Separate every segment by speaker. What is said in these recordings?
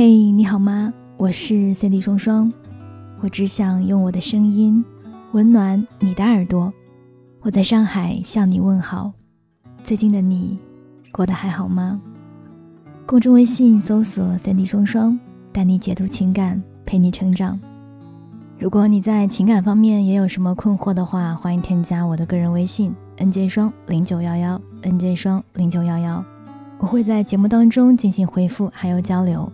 Speaker 1: 嘿，你好吗？我是 Cindy 双双，我只想用我的声音温暖你的耳朵。我在上海向你问好，最近的你过得还好吗？公众微信搜索 Cindy 双双，带你解读情感，陪你成长。如果你在情感方面也有什么困惑的话，欢迎添加我的个人微信 nj 双零九幺幺 nj 双零九幺幺，我会在节目当中进行回复还有交流。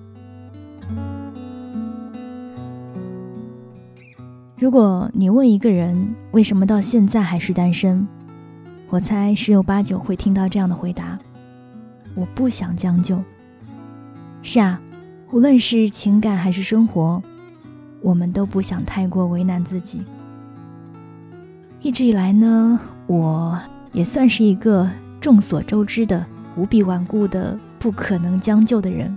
Speaker 1: 如果你问一个人为什么到现在还是单身，我猜十有八九会听到这样的回答：我不想将就。是啊，无论是情感还是生活，我们都不想太过为难自己。一直以来呢，我也算是一个众所周知的无比顽固的不可能将就的人，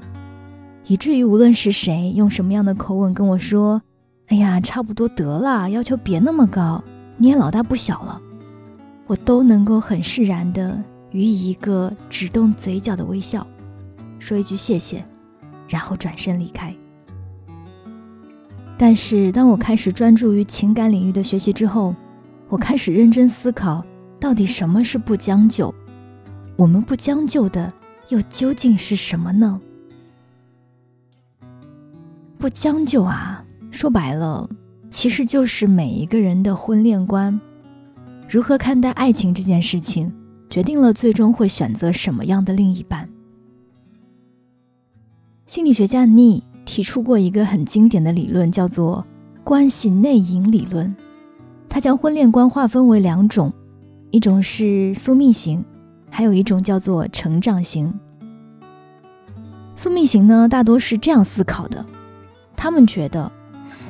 Speaker 1: 以至于无论是谁用什么样的口吻跟我说。哎呀，差不多得了，要求别那么高，你也老大不小了，我都能够很释然的予以一个只动嘴角的微笑，说一句谢谢，然后转身离开。但是当我开始专注于情感领域的学习之后，我开始认真思考，到底什么是不将就？我们不将就的又究竟是什么呢？不将就啊！说白了，其实就是每一个人的婚恋观，如何看待爱情这件事情，决定了最终会选择什么样的另一半。心理学家尼提出过一个很经典的理论，叫做关系内隐理论。他将婚恋观划分为两种，一种是宿命型，还有一种叫做成长型。宿命型呢，大多是这样思考的，他们觉得。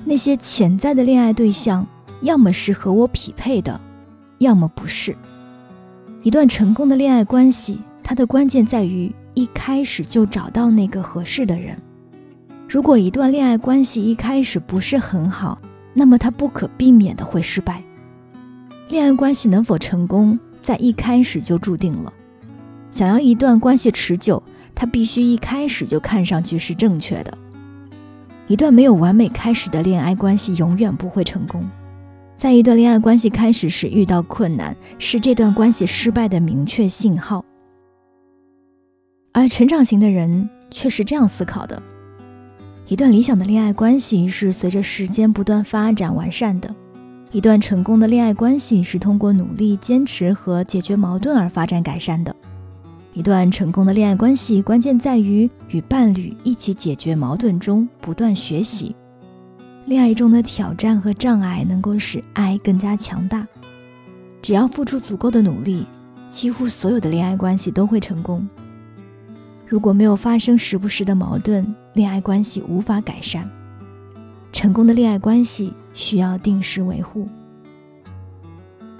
Speaker 1: 那些潜在的恋爱对象，要么是和我匹配的，要么不是。一段成功的恋爱关系，它的关键在于一开始就找到那个合适的人。如果一段恋爱关系一开始不是很好，那么它不可避免的会失败。恋爱关系能否成功，在一开始就注定了。想要一段关系持久，它必须一开始就看上去是正确的。一段没有完美开始的恋爱关系永远不会成功。在一段恋爱关系开始时遇到困难，是这段关系失败的明确信号。而成长型的人却是这样思考的：一段理想的恋爱关系是随着时间不断发展完善的；一段成功的恋爱关系是通过努力、坚持和解决矛盾而发展改善的。一段成功的恋爱关系，关键在于与伴侣一起解决矛盾中不断学习。恋爱中的挑战和障碍能够使爱更加强大。只要付出足够的努力，几乎所有的恋爱关系都会成功。如果没有发生时不时的矛盾，恋爱关系无法改善。成功的恋爱关系需要定时维护。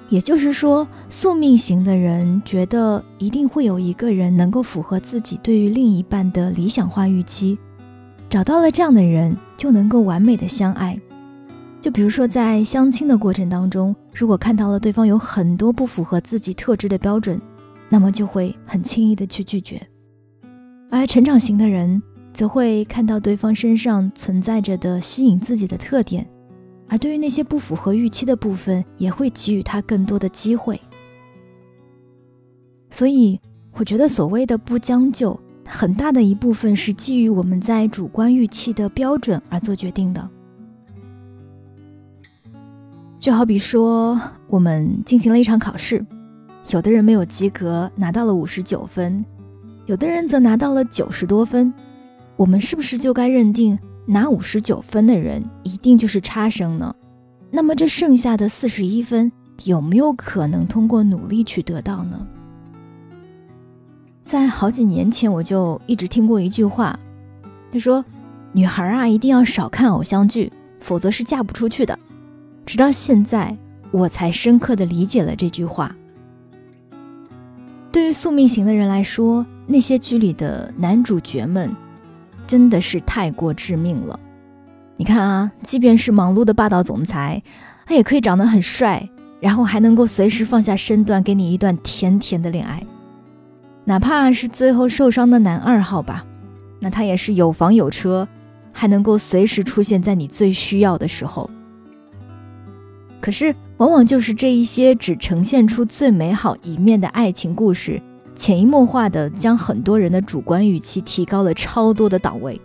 Speaker 1: 也就是说，宿命型的人觉得一定会有一个人能够符合自己对于另一半的理想化预期，找到了这样的人就能够完美的相爱。就比如说在相亲的过程当中，如果看到了对方有很多不符合自己特质的标准，那么就会很轻易的去拒绝。而成长型的人则会看到对方身上存在着的吸引自己的特点。而对于那些不符合预期的部分，也会给予他更多的机会。所以，我觉得所谓的不将就，很大的一部分是基于我们在主观预期的标准而做决定的。就好比说，我们进行了一场考试，有的人没有及格，拿到了五十九分，有的人则拿到了九十多分，我们是不是就该认定？拿五十九分的人一定就是差生呢？那么这剩下的四十一分有没有可能通过努力去得到呢？在好几年前我就一直听过一句话，他说：“女孩啊一定要少看偶像剧，否则是嫁不出去的。”直到现在我才深刻的理解了这句话。对于宿命型的人来说，那些剧里的男主角们。真的是太过致命了！你看啊，即便是忙碌的霸道总裁，他也可以长得很帅，然后还能够随时放下身段给你一段甜甜的恋爱。哪怕是最后受伤的男二号吧，那他也是有房有车，还能够随时出现在你最需要的时候。可是，往往就是这一些只呈现出最美好一面的爱情故事，潜移默化的将很多人的主观预期提高了超多的档位。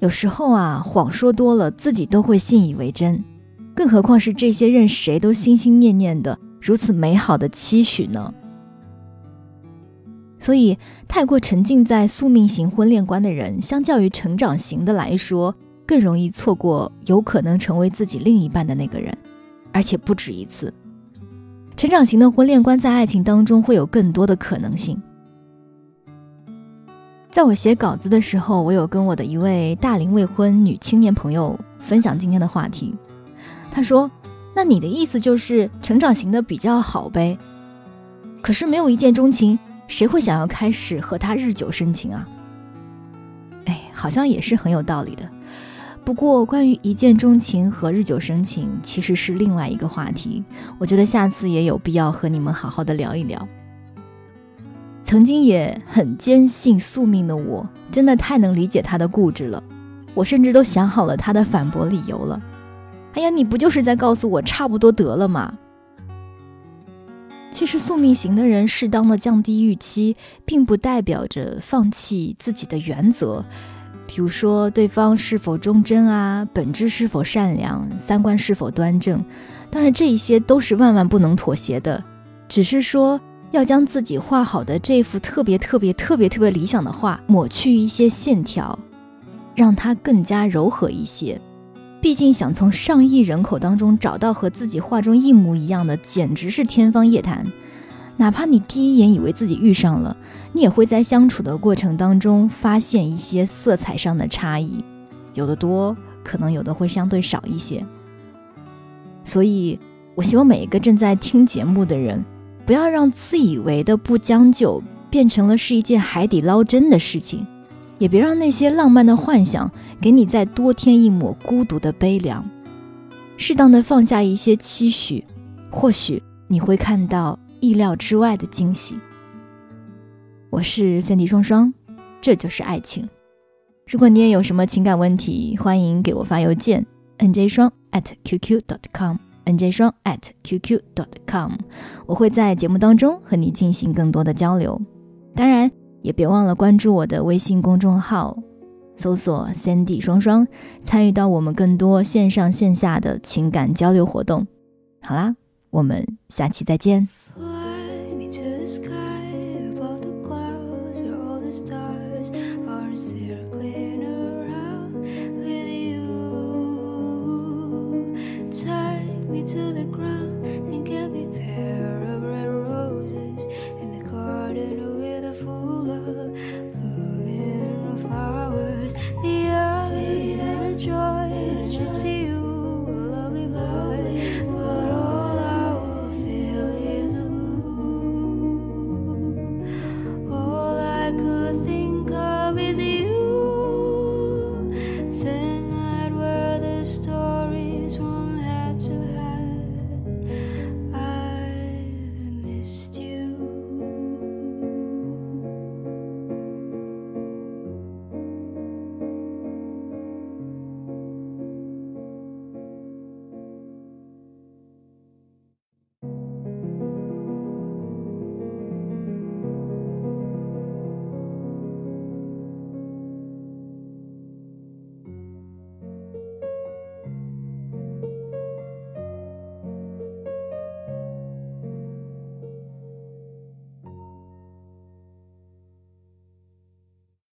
Speaker 1: 有时候啊，谎说多了，自己都会信以为真，更何况是这些任谁都心心念念的如此美好的期许呢？所以，太过沉浸在宿命型婚恋观的人，相较于成长型的来说，更容易错过有可能成为自己另一半的那个人，而且不止一次。成长型的婚恋观在爱情当中会有更多的可能性。在我写稿子的时候，我有跟我的一位大龄未婚女青年朋友分享今天的话题。她说：“那你的意思就是成长型的比较好呗？可是没有一见钟情。”谁会想要开始和他日久生情啊？哎，好像也是很有道理的。不过，关于一见钟情和日久生情，其实是另外一个话题。我觉得下次也有必要和你们好好的聊一聊。曾经也很坚信宿命的我，真的太能理解他的固执了。我甚至都想好了他的反驳理由了。哎呀，你不就是在告诉我差不多得了吗？其实宿命型的人适当的降低预期，并不代表着放弃自己的原则，比如说对方是否忠贞啊，本质是否善良，三观是否端正。当然，这一些都是万万不能妥协的，只是说要将自己画好的这幅特别特别特别特别理想的画抹去一些线条，让它更加柔和一些。毕竟想从上亿人口当中找到和自己画中一模一样的，简直是天方夜谭。哪怕你第一眼以为自己遇上了，你也会在相处的过程当中发现一些色彩上的差异，有的多，可能有的会相对少一些。所以，我希望每一个正在听节目的人，不要让自以为的不将就变成了是一件海底捞针的事情。也别让那些浪漫的幻想给你再多添一抹孤独的悲凉。适当的放下一些期许，或许你会看到意料之外的惊喜。我是三 D 双双，这就是爱情。如果你也有什么情感问题，欢迎给我发邮件 nj 双 at qq dot com nj 双 at qq dot com，我会在节目当中和你进行更多的交流。当然。也别忘了关注我的微信公众号，搜索 “Sandy 双双”，参与到我们更多线上线下的情感交流活动。好啦，我们下期再见。
Speaker 2: to the ground.